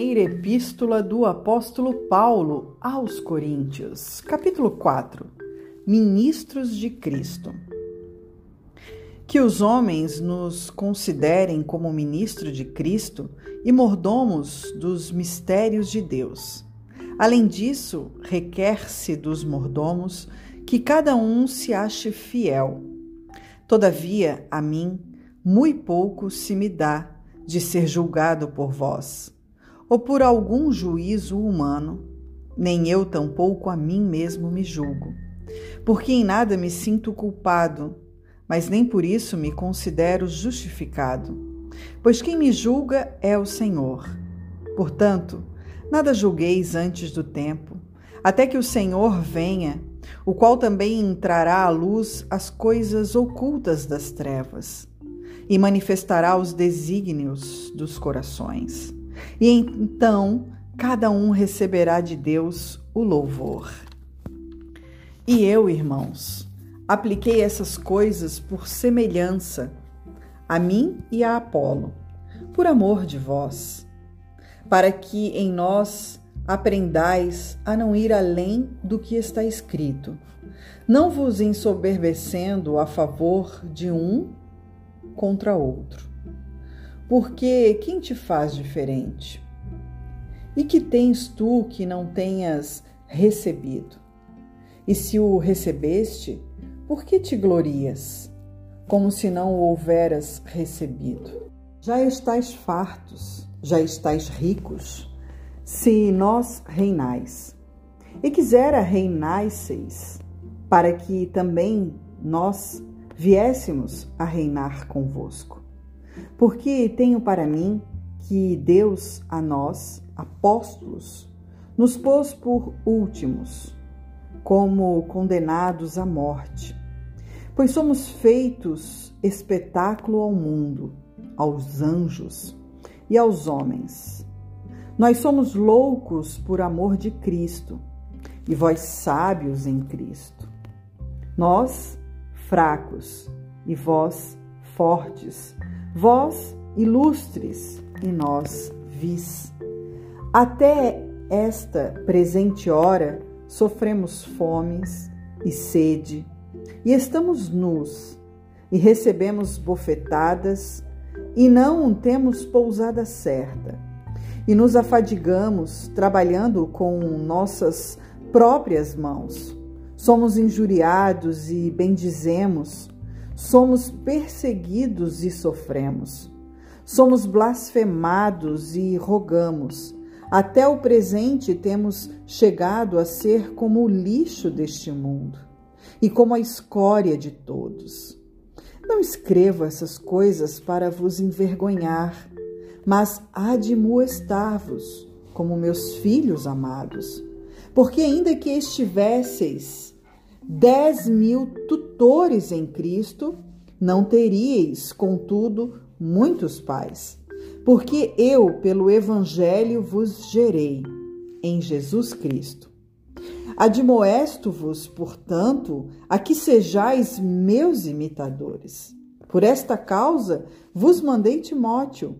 Primeira Epístola do Apóstolo Paulo aos Coríntios, capítulo 4 Ministros de Cristo. Que os homens nos considerem como ministro de Cristo e mordomos dos mistérios de Deus. Além disso, requer-se dos mordomos que cada um se ache fiel. Todavia, a mim, muito pouco se me dá de ser julgado por vós, ou por algum juízo humano, nem eu tampouco a mim mesmo me julgo, porque em nada me sinto culpado, mas nem por isso me considero justificado, pois quem me julga é o Senhor. Portanto, nada julgueis antes do tempo, até que o Senhor venha, o qual também entrará à luz as coisas ocultas das trevas e manifestará os desígnios dos corações. E então cada um receberá de Deus o louvor. E eu, irmãos, apliquei essas coisas por semelhança a mim e a Apolo, por amor de vós, para que em nós aprendais a não ir além do que está escrito, não vos ensoberbecendo a favor de um contra outro. Porque quem te faz diferente? E que tens tu que não tenhas recebido? E se o recebeste, por que te glorias, como se não o houveras recebido? Já estais fartos, já estais ricos, se nós reinais. E quisera reinasseis, para que também nós viéssemos a reinar convosco. Porque tenho para mim que Deus a nós, apóstolos, nos pôs por últimos, como condenados à morte, pois somos feitos espetáculo ao mundo, aos anjos e aos homens. Nós somos loucos por amor de Cristo e vós sábios em Cristo. Nós fracos e vós fortes, vós ilustres e nós vis. Até esta presente hora sofremos fomes e sede, e estamos nus, e recebemos bofetadas, e não temos pousada certa, e nos afadigamos trabalhando com nossas próprias mãos somos injuriados e bendizemos, somos perseguidos e sofremos, somos blasfemados e rogamos. Até o presente temos chegado a ser como o lixo deste mundo e como a escória de todos. Não escrevo essas coisas para vos envergonhar, mas admoestar-vos como meus filhos amados. Porque ainda que estivesseis 10 mil tutores em Cristo, não teríeis, contudo, muitos pais. Porque eu, pelo Evangelho, vos gerei em Jesus Cristo. Admoesto-vos, portanto, a que sejais meus imitadores. Por esta causa vos mandei Timóteo,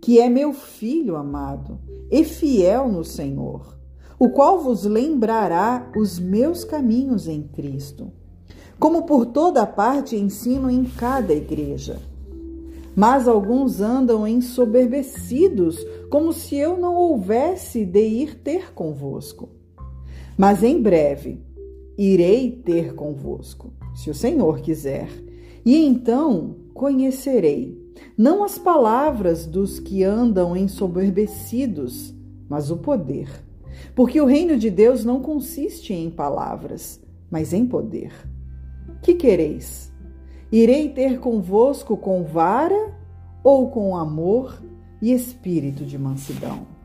que é meu filho amado e fiel no Senhor o qual vos lembrará os meus caminhos em Cristo, como por toda parte ensino em cada igreja. Mas alguns andam ensoberbecidos, como se eu não houvesse de ir ter convosco. Mas em breve irei ter convosco, se o Senhor quiser, e então conhecerei, não as palavras dos que andam ensoberbecidos, mas o poder porque o reino de Deus não consiste em palavras, mas em poder. Que quereis? Irei ter convosco com vara ou com amor e espírito de mansidão?